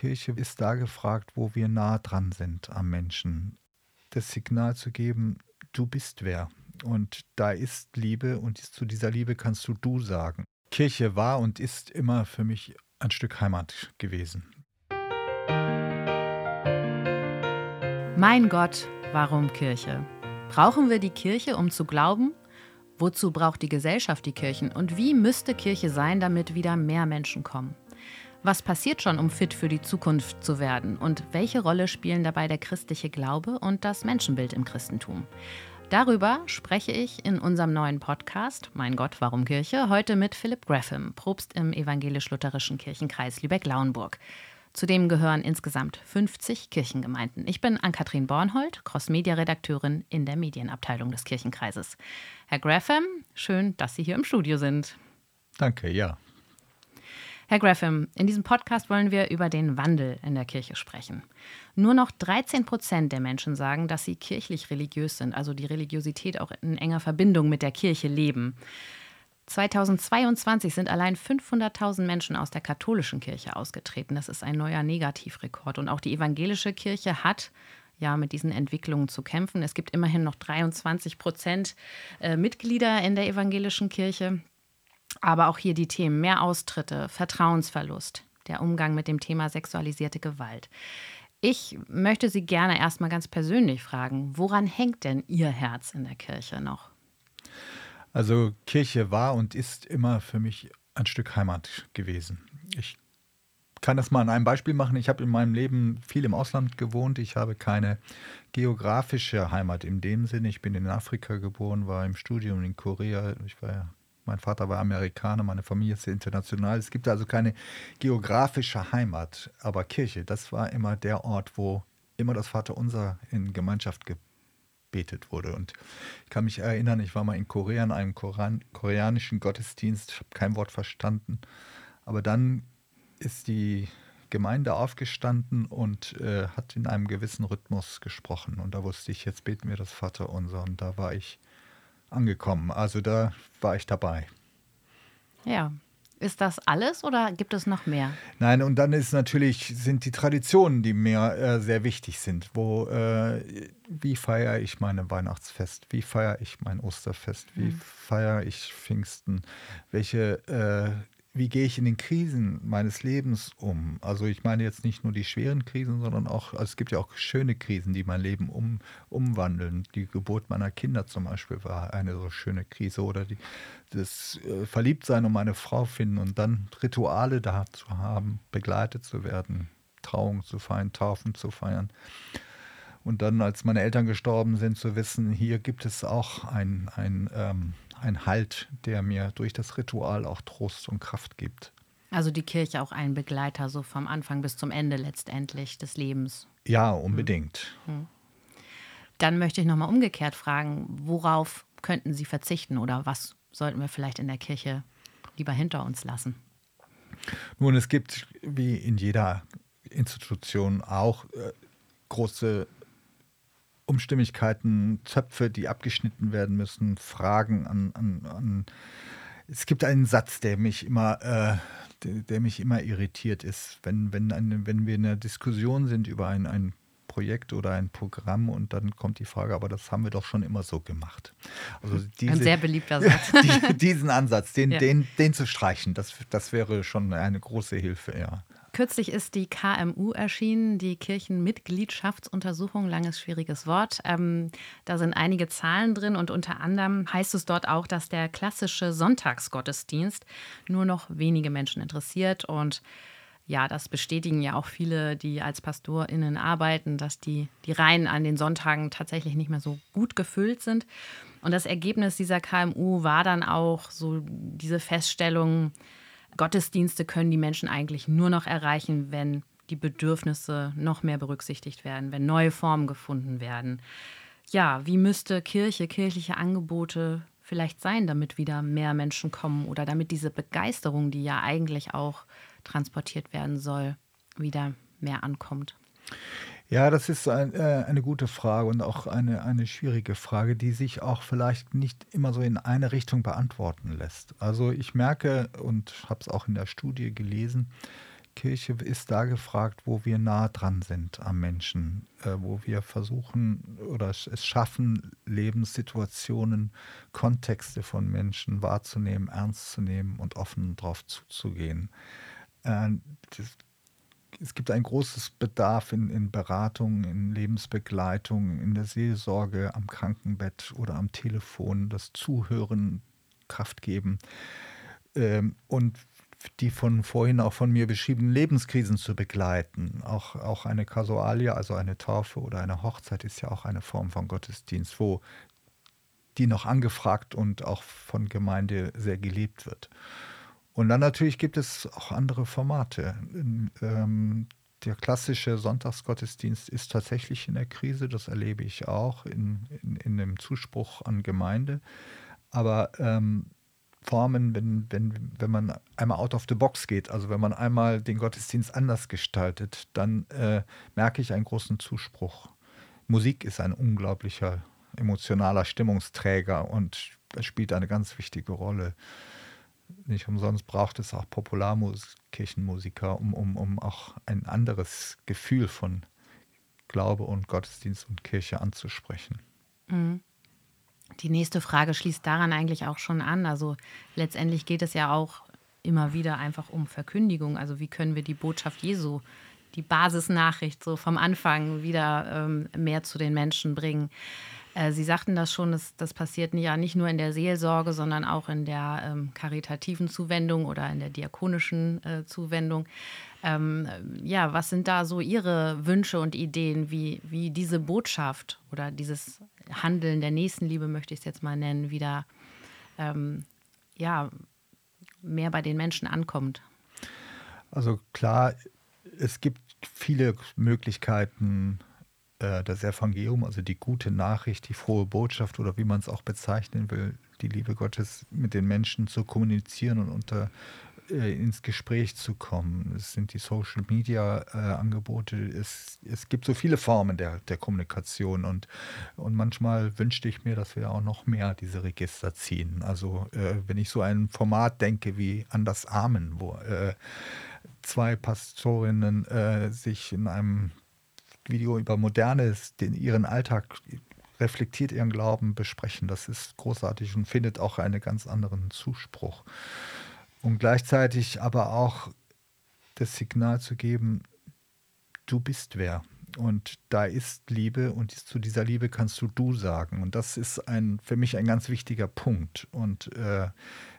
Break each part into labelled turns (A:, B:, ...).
A: Kirche ist da gefragt, wo wir nah dran sind am Menschen. Das Signal zu geben, du bist wer. Und da ist Liebe und zu dieser Liebe kannst du du sagen. Kirche war und ist immer für mich ein Stück Heimat gewesen.
B: Mein Gott, warum Kirche? Brauchen wir die Kirche, um zu glauben? Wozu braucht die Gesellschaft die Kirchen? Und wie müsste Kirche sein, damit wieder mehr Menschen kommen? Was passiert schon, um fit für die Zukunft zu werden? Und welche Rolle spielen dabei der christliche Glaube und das Menschenbild im Christentum? Darüber spreche ich in unserem neuen Podcast Mein Gott, warum Kirche? heute mit Philipp Graham, Propst im evangelisch-lutherischen Kirchenkreis Lübeck-Lauenburg. Zudem gehören insgesamt 50 Kirchengemeinden. Ich bin Ann-Kathrin Bornhold, Cross-Media-Redakteurin in der Medienabteilung des Kirchenkreises. Herr Graham, schön, dass Sie hier im Studio sind.
A: Danke, ja.
B: Herr Graham, in diesem Podcast wollen wir über den Wandel in der Kirche sprechen. Nur noch 13 Prozent der Menschen sagen, dass sie kirchlich religiös sind, also die Religiosität auch in enger Verbindung mit der Kirche leben. 2022 sind allein 500.000 Menschen aus der katholischen Kirche ausgetreten. Das ist ein neuer Negativrekord. Und auch die evangelische Kirche hat ja mit diesen Entwicklungen zu kämpfen. Es gibt immerhin noch 23 Prozent äh, Mitglieder in der evangelischen Kirche. Aber auch hier die Themen mehr Austritte, Vertrauensverlust, der Umgang mit dem Thema sexualisierte Gewalt. Ich möchte Sie gerne erstmal ganz persönlich fragen, woran hängt denn Ihr Herz in der Kirche noch?
A: Also Kirche war und ist immer für mich ein Stück Heimat gewesen. Ich kann das mal an einem Beispiel machen. Ich habe in meinem Leben viel im Ausland gewohnt. Ich habe keine geografische Heimat in dem Sinne. Ich bin in Afrika geboren, war im Studium in Korea. Ich war ja mein Vater war Amerikaner, meine Familie ist international. Es gibt also keine geografische Heimat, aber Kirche, das war immer der Ort, wo immer das Vaterunser in Gemeinschaft gebetet wurde. Und ich kann mich erinnern, ich war mal in Korea in einem Koran, koreanischen Gottesdienst, ich habe kein Wort verstanden, aber dann ist die Gemeinde aufgestanden und äh, hat in einem gewissen Rhythmus gesprochen. Und da wusste ich, jetzt beten wir das Vaterunser. Und da war ich angekommen. Also da war ich dabei.
B: Ja. Ist das alles oder gibt es noch mehr?
A: Nein, und dann ist natürlich, sind die Traditionen, die mir äh, sehr wichtig sind. Wo, äh, wie feiere ich mein Weihnachtsfest? Wie feiere ich mein Osterfest? Wie mhm. feiere ich Pfingsten? Welche äh, wie gehe ich in den Krisen meines Lebens um? Also ich meine jetzt nicht nur die schweren Krisen, sondern auch, also es gibt ja auch schöne Krisen, die mein Leben um, umwandeln. Die Geburt meiner Kinder zum Beispiel war eine so schöne Krise oder die, das äh, Verliebtsein um meine Frau finden und dann Rituale da zu haben, begleitet zu werden, Trauung zu feiern, Taufen zu feiern. Und dann, als meine Eltern gestorben sind, zu wissen, hier gibt es auch ein, ein ähm, ein Halt, der mir durch das Ritual auch Trost und Kraft gibt.
B: Also die Kirche auch ein Begleiter, so vom Anfang bis zum Ende letztendlich des Lebens.
A: Ja, unbedingt.
B: Hm. Dann möchte ich nochmal umgekehrt fragen, worauf könnten Sie verzichten oder was sollten wir vielleicht in der Kirche lieber hinter uns lassen?
A: Nun, es gibt wie in jeder Institution auch äh, große Umstimmigkeiten, Zöpfe, die abgeschnitten werden müssen, Fragen an, an, an es gibt einen Satz, der mich immer, äh, der, der, mich immer irritiert ist, wenn, wenn, eine, wenn wir in einer Diskussion sind über ein, ein Projekt oder ein Programm und dann kommt die Frage, aber das haben wir doch schon immer so gemacht.
B: Also diese, ein sehr beliebter Satz.
A: die, diesen Ansatz, den, ja. den, den zu streichen, das, das wäre schon eine große Hilfe, ja.
B: Kürzlich ist die KMU erschienen, die Kirchenmitgliedschaftsuntersuchung, langes schwieriges Wort. Ähm, da sind einige Zahlen drin und unter anderem heißt es dort auch, dass der klassische Sonntagsgottesdienst nur noch wenige Menschen interessiert und ja, das bestätigen ja auch viele, die als PastorInnen arbeiten, dass die, die Reihen an den Sonntagen tatsächlich nicht mehr so gut gefüllt sind. Und das Ergebnis dieser KMU war dann auch so diese Feststellung, Gottesdienste können die Menschen eigentlich nur noch erreichen, wenn die Bedürfnisse noch mehr berücksichtigt werden, wenn neue Formen gefunden werden. Ja, wie müsste Kirche, kirchliche Angebote vielleicht sein, damit wieder mehr Menschen kommen oder damit diese Begeisterung, die ja eigentlich auch transportiert werden soll, wieder mehr ankommt?
A: Ja, das ist ein, äh, eine gute Frage und auch eine, eine schwierige Frage, die sich auch vielleicht nicht immer so in eine Richtung beantworten lässt. Also ich merke und habe es auch in der Studie gelesen, Kirche ist da gefragt, wo wir nah dran sind am Menschen, äh, wo wir versuchen oder es schaffen, Lebenssituationen, Kontexte von Menschen wahrzunehmen, ernst zu nehmen und offen darauf zuzugehen. Äh, das, es gibt ein großes Bedarf in, in Beratung, in Lebensbegleitung, in der Seelsorge, am Krankenbett oder am Telefon, das Zuhören, Kraft geben. Ähm, und die von vorhin auch von mir beschriebenen Lebenskrisen zu begleiten. Auch, auch eine Kasualia, also eine Taufe oder eine Hochzeit ist ja auch eine Form von Gottesdienst, wo die noch angefragt und auch von Gemeinde sehr gelebt wird. Und dann natürlich gibt es auch andere Formate. Ähm, der klassische Sonntagsgottesdienst ist tatsächlich in der Krise, das erlebe ich auch in, in, in dem Zuspruch an Gemeinde. Aber ähm, Formen, wenn, wenn, wenn man einmal out of the box geht, also wenn man einmal den Gottesdienst anders gestaltet, dann äh, merke ich einen großen Zuspruch. Musik ist ein unglaublicher emotionaler Stimmungsträger und spielt eine ganz wichtige Rolle. Nicht umsonst braucht es auch Popularkirchenmusiker, um, um, um auch ein anderes Gefühl von Glaube und Gottesdienst und Kirche anzusprechen.
B: Mhm. Die nächste Frage schließt daran eigentlich auch schon an. Also letztendlich geht es ja auch immer wieder einfach um Verkündigung. Also wie können wir die Botschaft Jesu, die Basisnachricht so vom Anfang wieder ähm, mehr zu den Menschen bringen. Äh, Sie sagten das schon, das, das passiert ja nicht nur in der Seelsorge, sondern auch in der ähm, karitativen Zuwendung oder in der diakonischen äh, Zuwendung. Ähm, ja, was sind da so Ihre Wünsche und Ideen, wie, wie diese Botschaft oder dieses Handeln der Nächstenliebe, möchte ich es jetzt mal nennen, wieder ähm, ja, mehr bei den Menschen ankommt?
A: Also klar, es gibt viele Möglichkeiten, äh, das Evangelium, also die gute Nachricht, die frohe Botschaft oder wie man es auch bezeichnen will, die Liebe Gottes mit den Menschen zu kommunizieren und unter äh, ins Gespräch zu kommen. Es sind die Social Media äh, Angebote. Es, es gibt so viele Formen der, der Kommunikation und, und manchmal wünschte ich mir, dass wir auch noch mehr diese Register ziehen. Also äh, wenn ich so ein Format denke wie an das Amen, wo zwei Pastorinnen äh, sich in einem Video über Modernes, den ihren Alltag reflektiert ihren Glauben besprechen. Das ist großartig und findet auch einen ganz anderen Zuspruch und gleichzeitig aber auch das Signal zu geben, du bist wer. Und da ist Liebe und zu dieser Liebe kannst du du sagen. Und das ist ein, für mich ein ganz wichtiger Punkt. Und äh,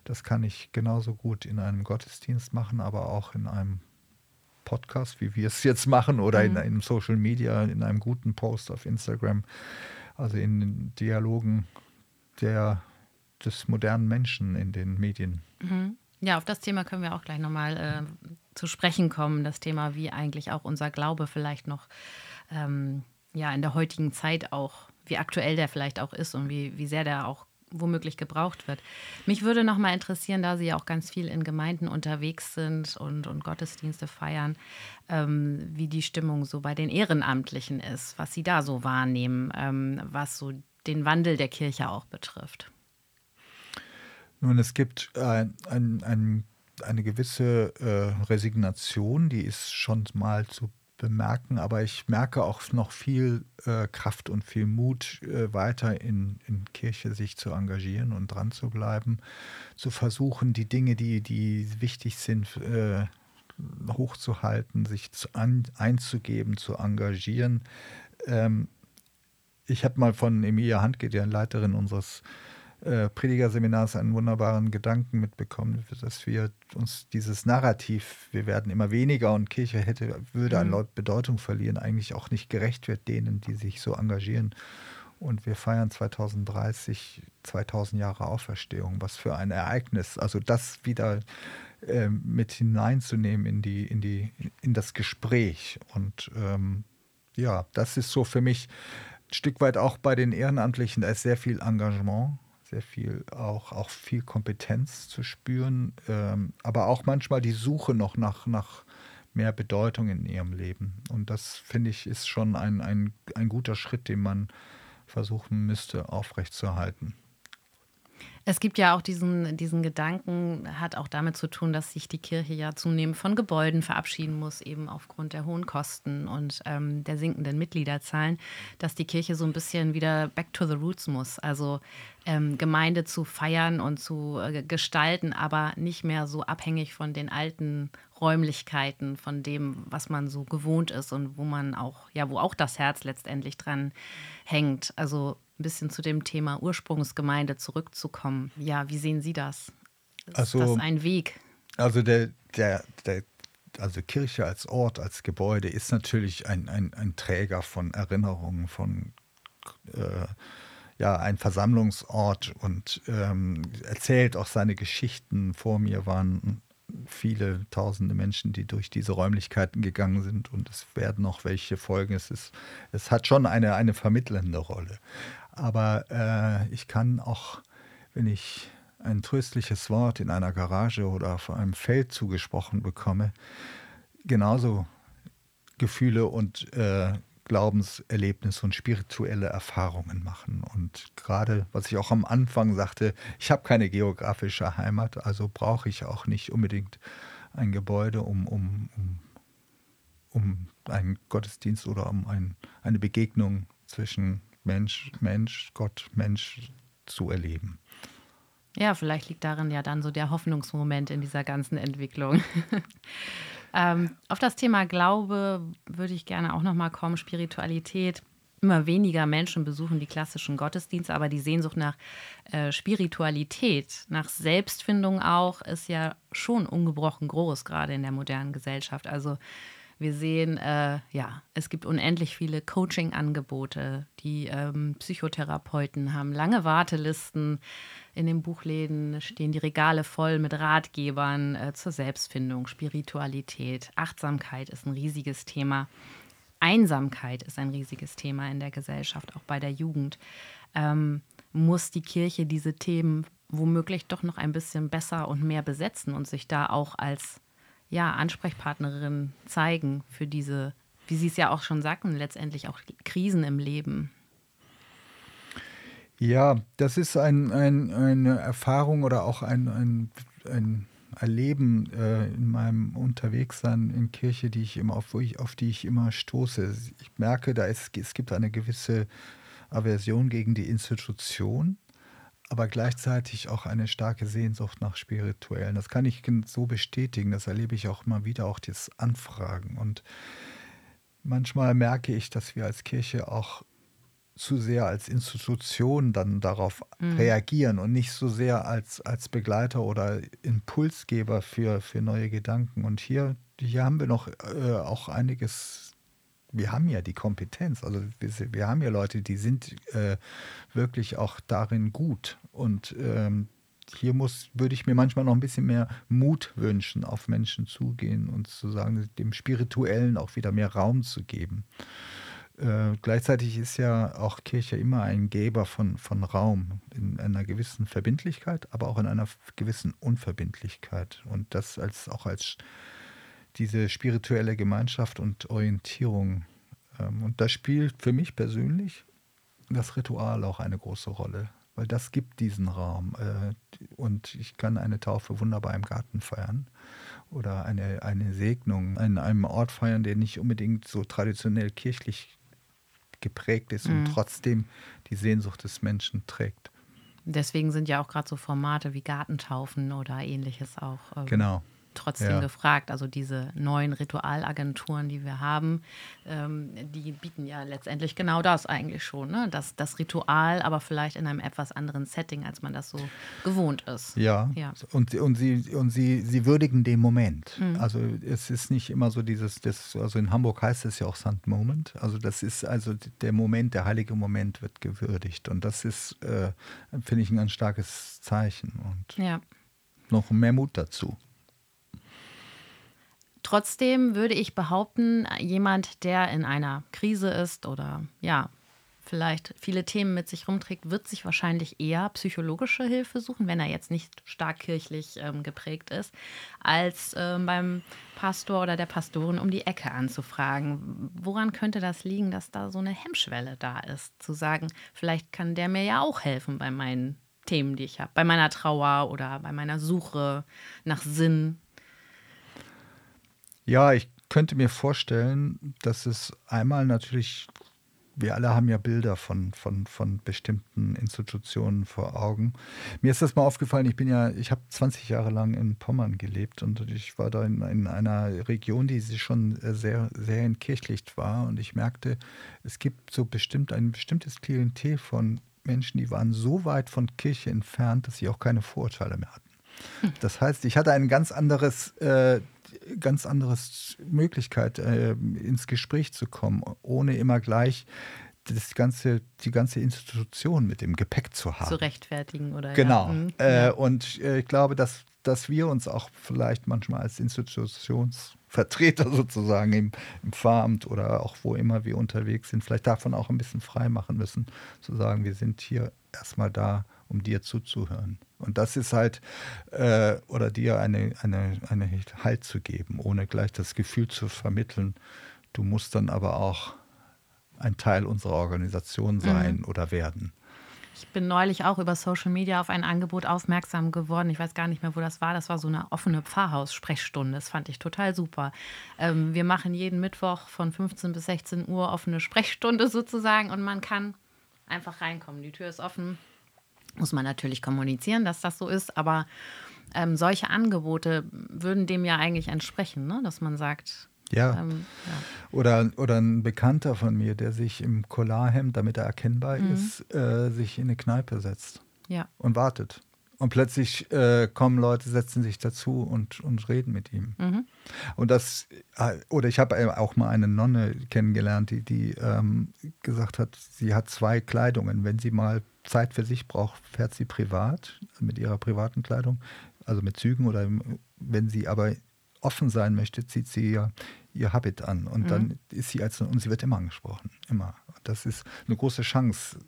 A: das kann ich genauso gut in einem Gottesdienst machen, aber auch in einem Podcast, wie wir es jetzt machen, oder mhm. in, in Social Media, in einem guten Post auf Instagram. Also in Dialogen der, des modernen Menschen in den Medien.
B: Mhm. Ja, auf das Thema können wir auch gleich nochmal äh, zu sprechen kommen. Das Thema, wie eigentlich auch unser Glaube vielleicht noch ähm, ja, in der heutigen Zeit auch, wie aktuell der vielleicht auch ist und wie, wie sehr der auch womöglich gebraucht wird. Mich würde noch mal interessieren, da Sie ja auch ganz viel in Gemeinden unterwegs sind und, und Gottesdienste feiern, ähm, wie die Stimmung so bei den Ehrenamtlichen ist, was Sie da so wahrnehmen, ähm, was so den Wandel der Kirche auch betrifft.
A: Nun, es gibt ein, ein, ein, eine gewisse äh, Resignation, die ist schon mal zu bemerken, aber ich merke auch noch viel äh, Kraft und viel Mut, äh, weiter in, in Kirche sich zu engagieren und dran zu bleiben, zu versuchen, die Dinge, die, die wichtig sind, äh, hochzuhalten, sich zu an, einzugeben, zu engagieren. Ähm, ich habe mal von Emilia Handke, der Leiterin unseres äh, Predigerseminars einen wunderbaren Gedanken mitbekommen, dass wir uns dieses Narrativ, wir werden immer weniger und Kirche hätte, würde an mhm. Bedeutung verlieren, eigentlich auch nicht gerecht wird denen, die sich so engagieren. Und wir feiern 2030 2000 Jahre Auferstehung. Was für ein Ereignis. Also das wieder äh, mit hineinzunehmen in, die, in, die, in das Gespräch. Und ähm, ja, das ist so für mich ein Stück weit auch bei den Ehrenamtlichen, da ist sehr viel Engagement sehr viel, auch, auch viel Kompetenz zu spüren, ähm, aber auch manchmal die Suche noch nach, nach mehr Bedeutung in ihrem Leben. Und das, finde ich, ist schon ein, ein, ein guter Schritt, den man versuchen müsste aufrechtzuerhalten.
B: Es gibt ja auch diesen, diesen Gedanken, hat auch damit zu tun, dass sich die Kirche ja zunehmend von Gebäuden verabschieden muss, eben aufgrund der hohen Kosten und ähm, der sinkenden Mitgliederzahlen, dass die Kirche so ein bisschen wieder back to the roots muss. Also ähm, Gemeinde zu feiern und zu äh, gestalten, aber nicht mehr so abhängig von den alten Räumlichkeiten, von dem, was man so gewohnt ist und wo man auch, ja, wo auch das Herz letztendlich dran hängt. Also ein bisschen zu dem Thema Ursprungsgemeinde zurückzukommen. Ja, wie sehen Sie das? Ist also, das ein Weg?
A: Also der, der, der also Kirche als Ort, als Gebäude ist natürlich ein, ein, ein Träger von Erinnerungen, von äh, ja, ein Versammlungsort und ähm, erzählt auch seine Geschichten. Vor mir waren viele tausende Menschen, die durch diese Räumlichkeiten gegangen sind und es werden noch welche folgen. Es, ist, es hat schon eine, eine vermittelnde Rolle. Aber äh, ich kann auch, wenn ich ein tröstliches Wort in einer Garage oder auf einem Feld zugesprochen bekomme, genauso Gefühle und äh, Glaubenserlebnisse und spirituelle Erfahrungen machen. Und gerade, was ich auch am Anfang sagte, ich habe keine geografische Heimat, also brauche ich auch nicht unbedingt ein Gebäude, um, um, um, um einen Gottesdienst oder um ein, eine Begegnung zwischen Mensch, Mensch, Gott, Mensch zu erleben.
B: Ja, vielleicht liegt darin ja dann so der Hoffnungsmoment in dieser ganzen Entwicklung. ähm, auf das Thema Glaube würde ich gerne auch nochmal kommen, Spiritualität. Immer weniger Menschen besuchen die klassischen Gottesdienste, aber die Sehnsucht nach äh, Spiritualität, nach Selbstfindung auch, ist ja schon ungebrochen groß, gerade in der modernen Gesellschaft. Also wir sehen, äh, ja, es gibt unendlich viele Coaching-Angebote. Die ähm, Psychotherapeuten haben lange Wartelisten. In den Buchläden stehen die Regale voll mit Ratgebern äh, zur Selbstfindung, Spiritualität. Achtsamkeit ist ein riesiges Thema. Einsamkeit ist ein riesiges Thema in der Gesellschaft, auch bei der Jugend. Ähm, muss die Kirche diese Themen womöglich doch noch ein bisschen besser und mehr besetzen und sich da auch als ja, Ansprechpartnerin zeigen für diese, wie Sie es ja auch schon sagten, letztendlich auch Krisen im Leben?
A: Ja, das ist ein, ein, eine Erfahrung oder auch ein, ein, ein Erleben äh, in meinem Unterwegssein in Kirche, die ich immer auf, ich, auf die ich immer stoße. Ich merke, da ist, es gibt eine gewisse Aversion gegen die Institution aber gleichzeitig auch eine starke Sehnsucht nach Spirituellen. Das kann ich so bestätigen, das erlebe ich auch immer wieder, auch das Anfragen. Und manchmal merke ich, dass wir als Kirche auch zu sehr als Institution dann darauf mhm. reagieren und nicht so sehr als, als Begleiter oder Impulsgeber für, für neue Gedanken. Und hier, hier haben wir noch äh, auch einiges wir haben ja die Kompetenz. Also wir, wir haben ja Leute, die sind äh, wirklich auch darin gut. Und ähm, hier muss, würde ich mir manchmal noch ein bisschen mehr Mut wünschen, auf Menschen zugehen und zu sagen, dem Spirituellen auch wieder mehr Raum zu geben. Äh, gleichzeitig ist ja auch Kirche immer ein Geber von, von Raum in einer gewissen Verbindlichkeit, aber auch in einer gewissen Unverbindlichkeit. Und das als auch als diese spirituelle Gemeinschaft und Orientierung. Ähm, und da spielt für mich persönlich das Ritual auch eine große Rolle, weil das gibt diesen Raum. Äh, und ich kann eine Taufe wunderbar im Garten feiern oder eine, eine Segnung an einem Ort feiern, der nicht unbedingt so traditionell kirchlich geprägt ist mhm. und trotzdem die Sehnsucht des Menschen trägt.
B: Deswegen sind ja auch gerade so Formate wie Gartentaufen oder ähnliches auch.
A: Ähm, genau
B: trotzdem ja. gefragt. Also diese neuen Ritualagenturen, die wir haben, ähm, die bieten ja letztendlich genau das eigentlich schon. Ne? Das, das Ritual, aber vielleicht in einem etwas anderen Setting, als man das so gewohnt ist.
A: Ja, ja. Und, und, sie, und sie, sie würdigen den Moment. Mhm. Also es ist nicht immer so dieses, das, also in Hamburg heißt es ja auch St. Moment. Also das ist also der Moment, der heilige Moment wird gewürdigt. Und das ist, äh, finde ich, ein ganz starkes Zeichen. Und ja. noch mehr Mut dazu.
B: Trotzdem würde ich behaupten, jemand, der in einer Krise ist oder ja, vielleicht viele Themen mit sich rumträgt, wird sich wahrscheinlich eher psychologische Hilfe suchen, wenn er jetzt nicht stark kirchlich ähm, geprägt ist, als ähm, beim Pastor oder der Pastorin um die Ecke anzufragen. Woran könnte das liegen, dass da so eine Hemmschwelle da ist, zu sagen, vielleicht kann der mir ja auch helfen bei meinen Themen, die ich habe. Bei meiner Trauer oder bei meiner Suche nach Sinn.
A: Ja, ich könnte mir vorstellen, dass es einmal natürlich wir alle haben ja Bilder von, von, von bestimmten Institutionen vor Augen. Mir ist das mal aufgefallen, ich bin ja, ich habe 20 Jahre lang in Pommern gelebt und ich war da in, in einer Region, die schon sehr, sehr entkirchlicht war und ich merkte, es gibt so bestimmt ein bestimmtes Klientel von Menschen, die waren so weit von Kirche entfernt, dass sie auch keine Vorurteile mehr hatten. Hm. Das heißt, ich hatte ein ganz anderes äh, ganz anderes Möglichkeit, äh, ins Gespräch zu kommen, ohne immer gleich das ganze, die ganze Institution mit dem Gepäck zu haben.
B: Zu rechtfertigen oder
A: Genau.
B: Ja. Mhm.
A: Äh, und äh, ich glaube, dass, dass wir uns auch vielleicht manchmal als Institutionsvertreter sozusagen im, im Pfarramt oder auch wo immer wir unterwegs sind, vielleicht davon auch ein bisschen frei machen müssen, zu sagen, wir sind hier erstmal da, um dir zuzuhören. Und das ist halt, äh, oder dir eine, eine, eine Halt zu geben, ohne gleich das Gefühl zu vermitteln, du musst dann aber auch ein Teil unserer Organisation mhm. sein mhm. oder werden.
B: Ich bin neulich auch über Social Media auf ein Angebot aufmerksam geworden. Ich weiß gar nicht mehr, wo das war. Das war so eine offene Pfarrhaus-Sprechstunde. Das fand ich total super. Ähm, wir machen jeden Mittwoch von 15 bis 16 Uhr offene Sprechstunde sozusagen und man kann einfach reinkommen. Die Tür ist offen. Muss man natürlich kommunizieren, dass das so ist, aber ähm, solche Angebote würden dem ja eigentlich entsprechen, ne? dass man sagt,
A: ja. Ähm, ja. Oder, oder ein Bekannter von mir, der sich im Collarhemd, damit er erkennbar mhm. ist, äh, sich in eine Kneipe setzt
B: ja.
A: und wartet. Und plötzlich äh, kommen Leute, setzen sich dazu und, und reden mit ihm. Mhm. Und das, äh, oder ich habe auch mal eine Nonne kennengelernt, die, die ähm, gesagt hat, sie hat zwei Kleidungen. Wenn sie mal Zeit für sich braucht, fährt sie privat mit ihrer privaten Kleidung, also mit Zügen oder wenn sie aber offen sein möchte, zieht sie ihr, ihr Habit an und mhm. dann ist sie als und sie wird immer angesprochen, immer. Das ist eine große Chance,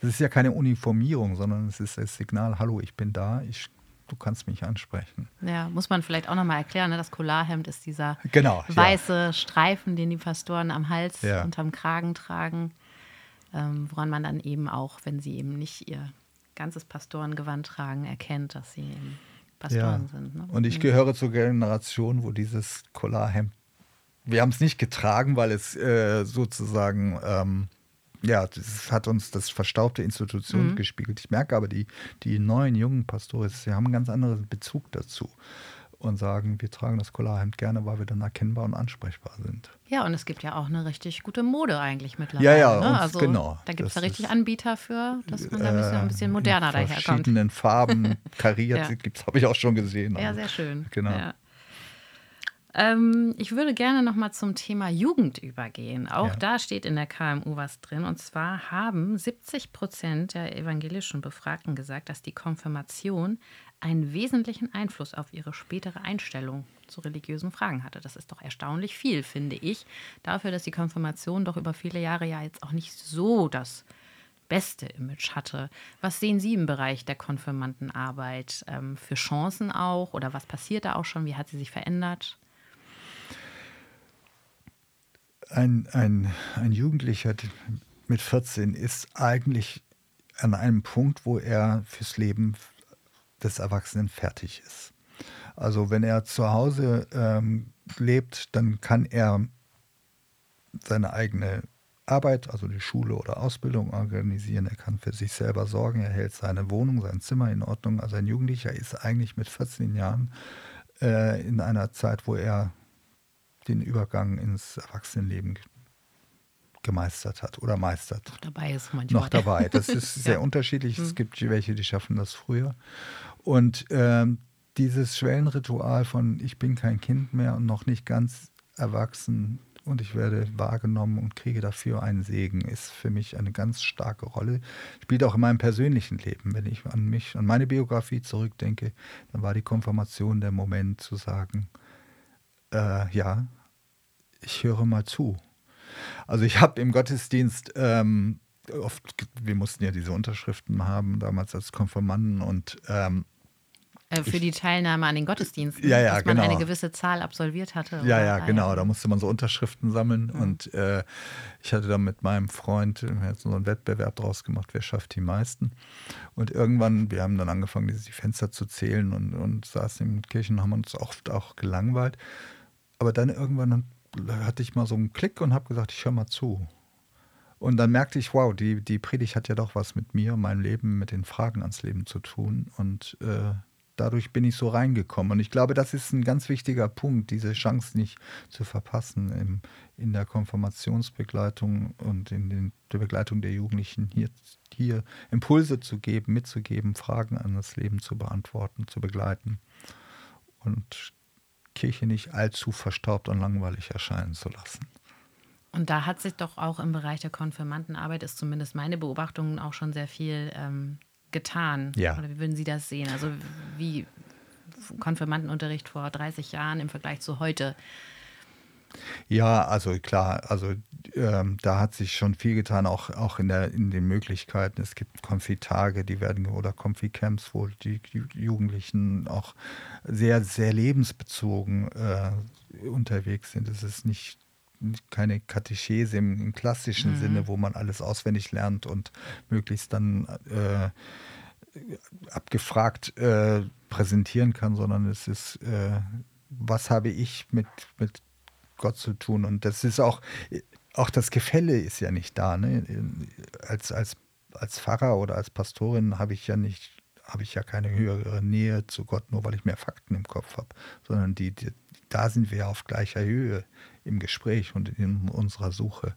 A: es ist ja keine Uniformierung, sondern es ist das Signal, hallo, ich bin da, ich, du kannst mich ansprechen.
B: Ja, muss man vielleicht auch nochmal erklären, ne? das Collarhemd ist dieser
A: genau,
B: weiße ja. Streifen, den die Pastoren am Hals ja. unterm Kragen tragen, woran man dann eben auch, wenn sie eben nicht ihr ganzes Pastorengewand tragen, erkennt, dass sie eben Pastoren ja. sind. Ne?
A: Und ich mhm. gehöre zur Generation, wo dieses Collarhemd wir haben es nicht getragen, weil es äh, sozusagen ähm, ja, das hat uns das verstaubte Institution mhm. gespiegelt. Ich merke aber, die, die neuen jungen Pastoris, sie haben einen ganz anderen Bezug dazu und sagen, wir tragen das Collarhemd gerne, weil wir dann erkennbar und ansprechbar sind.
B: Ja, und es gibt ja auch eine richtig gute Mode eigentlich mittlerweile.
A: Ja, ja,
B: ne? also,
A: genau.
B: Da gibt es ja richtig Anbieter für, dass man da ein bisschen, ein bisschen moderner daherkommt.
A: verschiedenen Farben kariert ja. gibt es, habe ich auch schon gesehen.
B: Ja, sehr schön.
A: Genau.
B: Ja. Ähm, ich würde gerne noch mal zum Thema Jugend übergehen. Auch ja. da steht in der KMU was drin. Und zwar haben 70 Prozent der evangelischen Befragten gesagt, dass die Konfirmation einen wesentlichen Einfluss auf ihre spätere Einstellung zu religiösen Fragen hatte. Das ist doch erstaunlich viel, finde ich, dafür, dass die Konfirmation doch über viele Jahre ja jetzt auch nicht so das beste Image hatte. Was sehen Sie im Bereich der Konfirmandenarbeit ähm, für Chancen auch oder was passiert da auch schon? Wie hat sie sich verändert?
A: ein, ein, ein Jugendlicher mit 14 ist eigentlich an einem Punkt, wo er fürs Leben des Erwachsenen fertig ist. Also wenn er zu Hause ähm, lebt, dann kann er seine eigene Arbeit, also die Schule oder Ausbildung organisieren. Er kann für sich selber sorgen. Er hält seine Wohnung, sein Zimmer in Ordnung. Also ein Jugendlicher ist eigentlich mit 14 Jahren äh, in einer Zeit, wo er den Übergang ins Erwachsenenleben gemeistert hat oder meistert.
B: Noch dabei ist manchmal.
A: Noch dabei. Das ist sehr ja. unterschiedlich. Es mhm. gibt welche, die schaffen das früher. Und ähm, dieses Schwellenritual von ich bin kein Kind mehr und noch nicht ganz erwachsen und ich werde wahrgenommen und kriege dafür einen Segen, ist für mich eine ganz starke Rolle. Spielt auch in meinem persönlichen Leben. Wenn ich an mich, an meine Biografie zurückdenke, dann war die Konfirmation der Moment zu sagen, äh, ja, ich höre mal zu. Also ich habe im Gottesdienst ähm, oft, wir mussten ja diese Unterschriften haben damals als Konfirmanden und ähm,
B: Äh, für ich, die Teilnahme an den Gottesdiensten,
A: ja, ja,
B: dass man
A: genau.
B: eine gewisse Zahl absolviert hatte.
A: Ja, ja, genau. Da musste man so Unterschriften sammeln. Mhm. Und äh, ich hatte da mit meinem Freund so einen Wettbewerb draus gemacht, wer schafft die meisten. Und irgendwann, wir haben dann angefangen, die Fenster zu zählen und, und saßen in Kirchen, haben uns oft auch gelangweilt. Aber dann irgendwann hatte ich mal so einen Klick und habe gesagt, ich höre mal zu. Und dann merkte ich, wow, die, die Predigt hat ja doch was mit mir, meinem Leben, mit den Fragen ans Leben zu tun. Und äh, dadurch bin ich so reingekommen. Und ich glaube, das ist ein ganz wichtiger Punkt, diese Chance nicht zu verpassen, im, in der Konfirmationsbegleitung und in den, der Begleitung der Jugendlichen hier, hier Impulse zu geben, mitzugeben, Fragen an das Leben zu beantworten, zu begleiten. Und Kirche nicht allzu verstaubt und langweilig erscheinen zu lassen.
B: Und da hat sich doch auch im Bereich der Konfirmandenarbeit, ist zumindest meine Beobachtung, auch schon sehr viel ähm, getan.
A: Ja.
B: Oder wie würden Sie das sehen? Also wie Konfirmandenunterricht vor 30 Jahren im Vergleich zu heute?
A: Ja, also klar, also ähm, da hat sich schon viel getan, auch, auch in, der, in den Möglichkeiten. Es gibt Konfitage, die werden oder Konfi-Camps, wo die, Jugendlichen auch sehr, sehr lebensbezogen äh, unterwegs sind. Es ist nicht keine Katechese im, im klassischen mhm. Sinne, wo man alles auswendig lernt und möglichst dann äh, abgefragt äh, präsentieren kann, sondern es ist, äh, was habe ich mit, mit Gott zu tun? Und das ist auch, auch das Gefälle ist ja nicht da. Ne? Als, als, als Pfarrer oder als Pastorin habe ich ja nicht habe ich ja keine höhere Nähe zu Gott, nur weil ich mehr Fakten im Kopf habe, sondern die, die, da sind wir auf gleicher Höhe im Gespräch und in unserer Suche.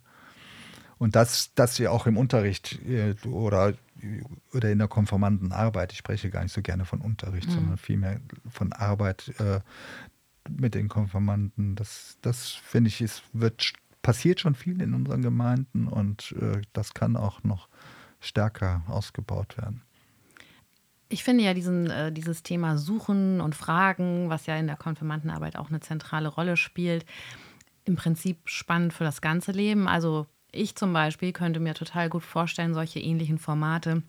A: Und das, dass wir auch im Unterricht äh, oder, oder in der Konformantenarbeit, ich spreche gar nicht so gerne von Unterricht, mhm. sondern vielmehr von Arbeit äh, mit den Konformanten, das, das finde ich, ist, wird, passiert schon viel in unseren Gemeinden und äh, das kann auch noch stärker ausgebaut werden.
B: Ich finde ja diesen, äh, dieses Thema Suchen und Fragen, was ja in der Konfirmandenarbeit auch eine zentrale Rolle spielt, im Prinzip spannend für das ganze Leben. Also ich zum Beispiel könnte mir total gut vorstellen, solche ähnlichen Formate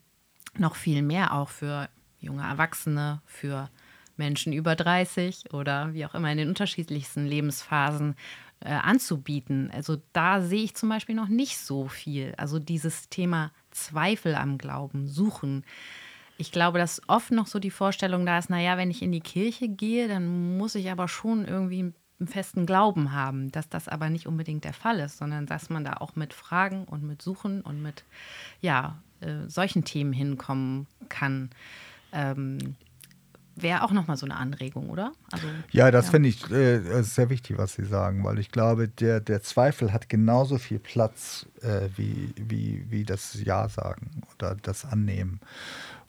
B: noch viel mehr auch für junge Erwachsene, für Menschen über 30 oder wie auch immer in den unterschiedlichsten Lebensphasen äh, anzubieten. Also da sehe ich zum Beispiel noch nicht so viel. Also dieses Thema Zweifel am Glauben, Suchen. Ich glaube, dass oft noch so die Vorstellung da ist, naja, wenn ich in die Kirche gehe, dann muss ich aber schon irgendwie einen festen Glauben haben, dass das aber nicht unbedingt der Fall ist, sondern dass man da auch mit Fragen und mit Suchen und mit ja, äh, solchen Themen hinkommen kann. Ähm, Wäre auch nochmal so eine Anregung, oder?
A: Also, ja, das ja. finde ich äh, sehr wichtig, was Sie sagen, weil ich glaube, der, der Zweifel hat genauso viel Platz äh, wie, wie, wie das Ja sagen oder das Annehmen.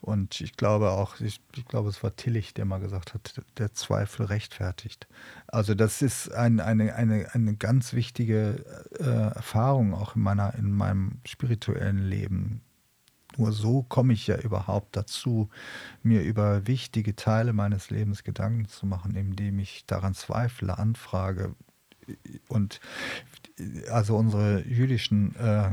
A: Und ich glaube auch, ich, ich, glaube, es war Tillich, der mal gesagt hat, der Zweifel rechtfertigt. Also das ist ein, eine, eine, eine ganz wichtige äh, Erfahrung auch in, meiner, in meinem spirituellen Leben. Nur so komme ich ja überhaupt dazu, mir über wichtige Teile meines Lebens Gedanken zu machen, indem ich daran zweifle, anfrage. Und also unsere jüdischen äh,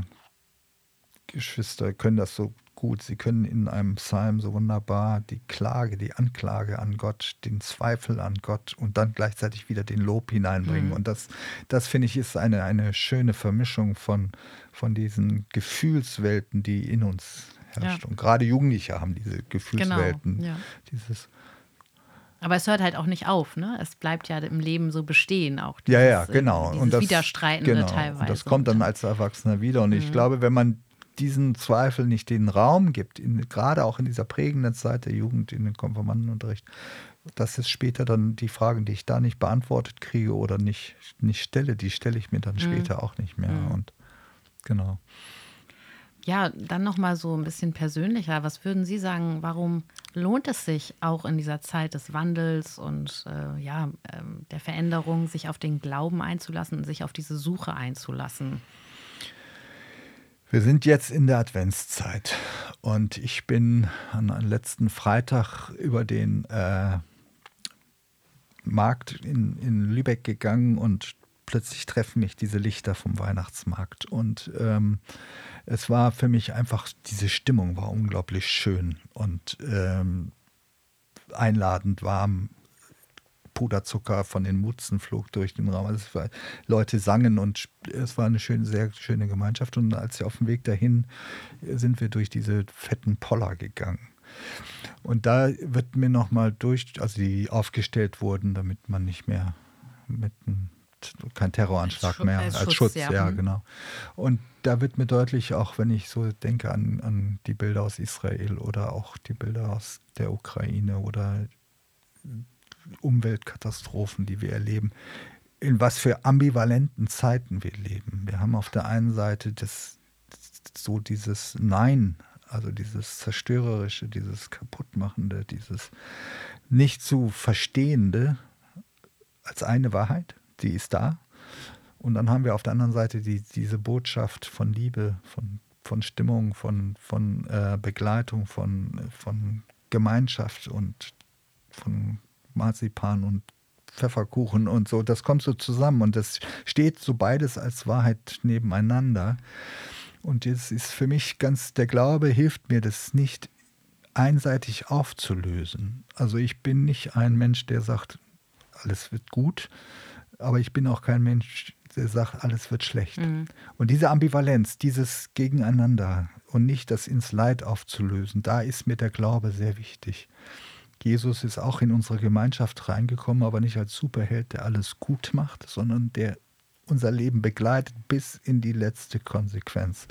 A: Geschwister können das so gut. Sie können in einem Psalm so wunderbar die Klage, die Anklage an Gott, den Zweifel an Gott und dann gleichzeitig wieder den Lob hineinbringen. Mhm. Und das, das finde ich, ist eine, eine schöne Vermischung von, von diesen Gefühlswelten, die in uns herrscht. Ja. Und gerade Jugendliche haben diese Gefühlswelten. Genau, ja. Dieses
B: aber es hört halt auch nicht auf, ne? Es bleibt ja im Leben so bestehen auch.
A: Dieses, ja, ja, genau.
B: Dieses und das, Widerstreitende
A: genau.
B: teilweise.
A: Und das kommt dann als Erwachsener wieder. Und mhm. ich glaube, wenn man diesen Zweifel nicht den Raum gibt, in, gerade auch in dieser prägenden Zeit der Jugend in den Konfirmandenunterricht, das ist später dann die Fragen, die ich da nicht beantwortet kriege oder nicht, nicht stelle, die stelle ich mir dann mhm. später auch nicht mehr. Mhm. Und genau.
B: Ja, dann nochmal so ein bisschen persönlicher. Was würden Sie sagen, warum lohnt es sich auch in dieser Zeit des Wandels und äh, ja, äh, der Veränderung, sich auf den Glauben einzulassen sich auf diese Suche einzulassen?
A: Wir sind jetzt in der Adventszeit und ich bin an einem letzten Freitag über den äh, Markt in, in Lübeck gegangen und plötzlich treffen mich diese Lichter vom Weihnachtsmarkt. Und ähm, es war für mich einfach, diese Stimmung war unglaublich schön. Und ähm, einladend warm. Puderzucker von den Mutzen flog durch den Raum. Also war, Leute sangen und es war eine schöne, sehr schöne Gemeinschaft. Und als wir auf dem Weg dahin sind wir durch diese fetten Poller gegangen. Und da wird mir nochmal durch, also die aufgestellt wurden, damit man nicht mehr mit einem kein Terroranschlag als mehr, als, als Schutz, Schutz ja. ja. Mhm. genau. Und da wird mir deutlich, auch wenn ich so denke an, an die Bilder aus Israel oder auch die Bilder aus der Ukraine oder Umweltkatastrophen, die wir erleben, in was für ambivalenten Zeiten wir leben. Wir haben auf der einen Seite das, so dieses Nein, also dieses Zerstörerische, dieses Kaputtmachende, dieses nicht zu Verstehende als eine Wahrheit die ist da. Und dann haben wir auf der anderen Seite die, diese Botschaft von Liebe, von, von Stimmung, von, von äh, Begleitung, von, von Gemeinschaft und von Marzipan und Pfefferkuchen und so. Das kommt so zusammen und das steht so beides als Wahrheit nebeneinander. Und jetzt ist für mich ganz, der Glaube hilft mir, das nicht einseitig aufzulösen. Also ich bin nicht ein Mensch, der sagt, alles wird gut, aber ich bin auch kein Mensch, der sagt, alles wird schlecht. Mhm. Und diese Ambivalenz, dieses Gegeneinander und nicht das ins Leid aufzulösen, da ist mir der Glaube sehr wichtig. Jesus ist auch in unsere Gemeinschaft reingekommen, aber nicht als Superheld, der alles gut macht, sondern der unser Leben begleitet bis in die letzte Konsequenz,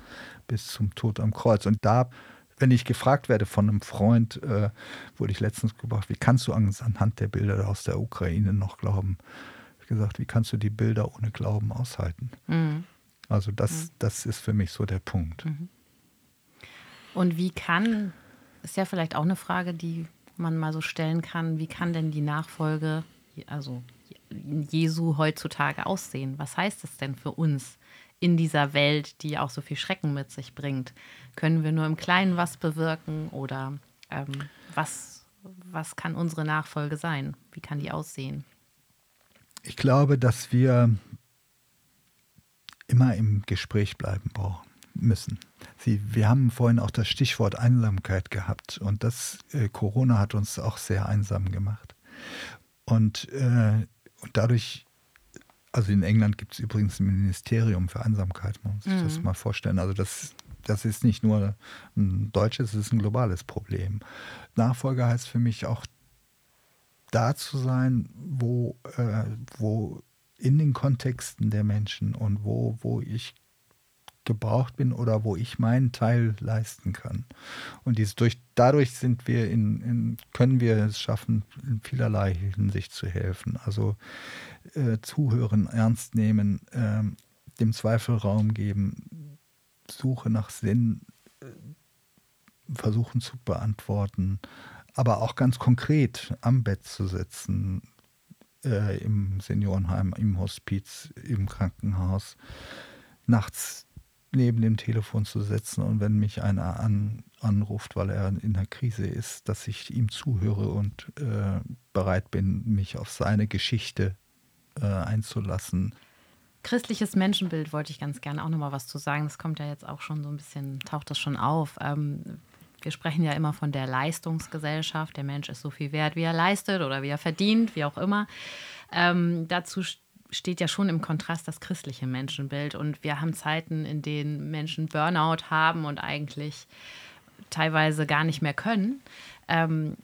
A: bis zum Tod am Kreuz. Und da, wenn ich gefragt werde von einem Freund, äh, wurde ich letztens gebracht, wie kannst du anhand der Bilder aus der Ukraine noch glauben? Gesagt, wie kannst du die Bilder ohne Glauben aushalten? Mhm. Also das, mhm. das ist für mich so der Punkt. Mhm.
B: Und wie kann, ist ja vielleicht auch eine Frage, die man mal so stellen kann, wie kann denn die Nachfolge, also Jesu heutzutage aussehen? Was heißt es denn für uns in dieser Welt, die auch so viel Schrecken mit sich bringt? Können wir nur im Kleinen was bewirken oder ähm, was, was kann unsere Nachfolge sein? Wie kann die aussehen?
A: Ich glaube, dass wir immer im Gespräch bleiben brauchen müssen. Sie, wir haben vorhin auch das Stichwort Einsamkeit gehabt und das äh, Corona hat uns auch sehr einsam gemacht. Und, äh, und dadurch, also in England gibt es übrigens ein Ministerium für Einsamkeit, man muss sich mhm. das mal vorstellen. Also das, das ist nicht nur ein deutsches, es ist ein globales Problem. Nachfolger heißt für mich auch da zu sein, wo, äh, wo in den Kontexten der Menschen und wo, wo ich gebraucht bin oder wo ich meinen Teil leisten kann. Und dies durch, dadurch sind wir in, in, können wir es schaffen, in vielerlei Hinsicht zu helfen. Also äh, zuhören, ernst nehmen, äh, dem Zweifel Raum geben, Suche nach Sinn äh, versuchen zu beantworten, aber auch ganz konkret am Bett zu sitzen, äh, im Seniorenheim, im Hospiz, im Krankenhaus, nachts neben dem Telefon zu sitzen und wenn mich einer an, anruft, weil er in einer Krise ist, dass ich ihm zuhöre und äh, bereit bin, mich auf seine Geschichte äh, einzulassen.
B: Christliches Menschenbild wollte ich ganz gerne auch noch mal was zu sagen. Das kommt ja jetzt auch schon so ein bisschen, taucht das schon auf. Ähm, wir sprechen ja immer von der Leistungsgesellschaft. Der Mensch ist so viel wert, wie er leistet oder wie er verdient, wie auch immer. Ähm, dazu steht ja schon im Kontrast das christliche Menschenbild. Und wir haben Zeiten, in denen Menschen Burnout haben und eigentlich teilweise gar nicht mehr können. Ähm,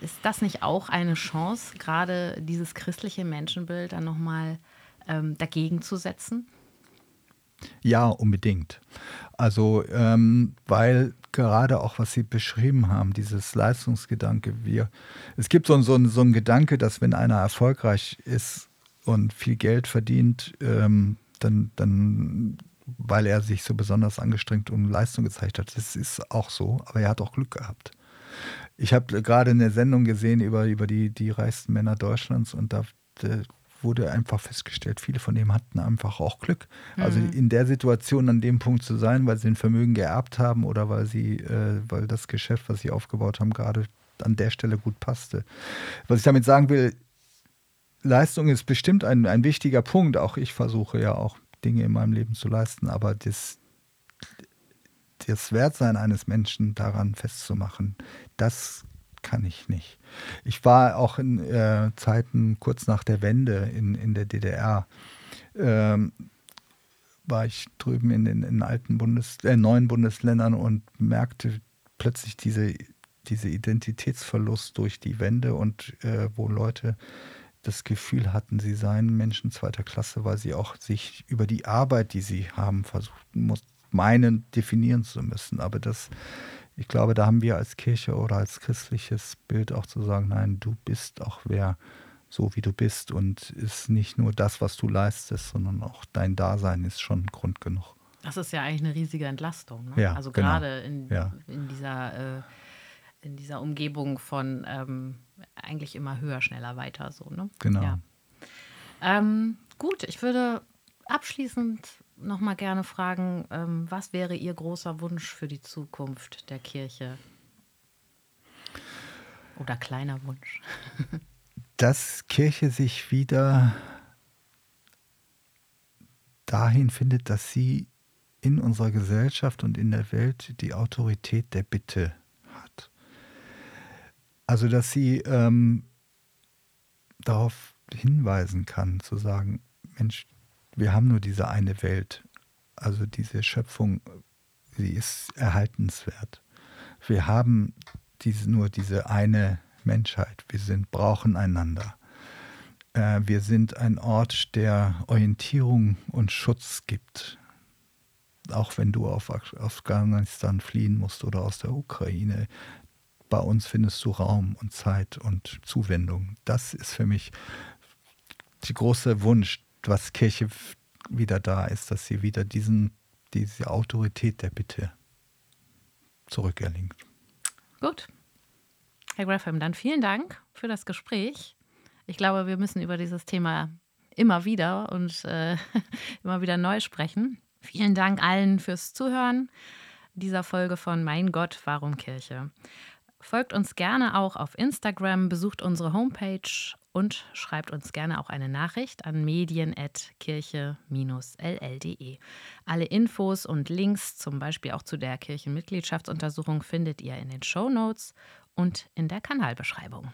B: ist das nicht auch eine Chance, gerade dieses christliche Menschenbild dann nochmal ähm, dagegen zu setzen?
A: Ja, unbedingt. Also, ähm, weil gerade auch, was Sie beschrieben haben, dieses Leistungsgedanke, wir, es gibt so, so, so einen Gedanke, dass wenn einer erfolgreich ist und viel Geld verdient, ähm, dann, dann, weil er sich so besonders angestrengt und Leistung gezeigt hat, das ist auch so, aber er hat auch Glück gehabt. Ich habe gerade eine Sendung gesehen über, über die, die reichsten Männer Deutschlands und da wurde einfach festgestellt, viele von denen hatten einfach auch Glück. Also mhm. In der Situation an dem Punkt zu sein, weil sie ein Vermögen geerbt haben oder weil sie, äh, weil das Geschäft, was sie aufgebaut haben, gerade an der Stelle gut passte. Was ich damit sagen will, Leistung ist bestimmt ein, ein wichtiger Punkt. Auch ich versuche ja auch Dinge in meinem Leben zu leisten, aber das, das Wertsein eines Menschen daran festzumachen, das kann ich nicht. Ich war auch in äh, Zeiten kurz nach der Wende in, in der DDR, ähm, war ich drüben in den in alten Bundes, äh, neuen Bundesländern und merkte plötzlich diese, diese Identitätsverlust durch die Wende und äh, wo Leute das Gefühl hatten, sie seien Menschen zweiter Klasse, weil sie auch sich über die Arbeit, die sie haben, versuchten, meinen, definieren zu müssen. Aber das, ich glaube, da haben wir als Kirche oder als christliches Bild auch zu sagen, nein, du bist auch wer, so wie du bist und ist nicht nur das, was du leistest, sondern auch dein Dasein ist schon Grund genug.
B: Das ist ja eigentlich eine riesige Entlastung. Ne?
A: Ja,
B: also
A: genau.
B: gerade in,
A: Ja.
B: in, dieser, äh, in dieser Umgebung von ähm, eigentlich immer höher, schneller, weiter. So, ne?
A: Genau.
B: Ja. Ähm, gut, ich würde abschließend noch mal gerne fragen, ähm, was wäre Ihr großer Wunsch für die Zukunft der Kirche? Oder kleiner Wunsch?
A: dass Kirche sich wieder dahin findet, dass sie in unserer Gesellschaft und in der Welt die Autorität der Bitte hat. Also dass sie ähm, darauf hinweisen kann, zu sagen, Mensch, wir haben nur diese eine Welt. Also diese Schöpfung, sie ist erhaltenswert. Wir haben diese, nur diese eine Menschheit. Wir sind, brauchen einander. Äh, wir sind ein Ort, der Orientierung und Schutz gibt. Auch wenn du auf Af- Afghanistan fliehen musst oder aus der Ukraine, bei uns findest du Raum und Zeit und Zuwendung. Das ist für mich der große Wunsch, was Kirche wieder da ist, dass sie wieder diesen, diese Autorität der Bitte zurückerlingt.
B: Gut. Herr Graham, dann vielen Dank für das Gespräch. Ich glaube, wir müssen über dieses Thema immer wieder und äh, immer wieder neu sprechen. Vielen Dank allen fürs Zuhören dieser Folge von Mein Gott, warum Kirche. Folgt uns gerne auch auf Instagram, besucht unsere Homepage und schreibt uns gerne auch eine Nachricht an medien.kirche-ll.de. Alle Infos und Links, zum Beispiel auch zu der Kirchenmitgliedschaftsuntersuchung, findet ihr in den Show Notes und in der Kanalbeschreibung.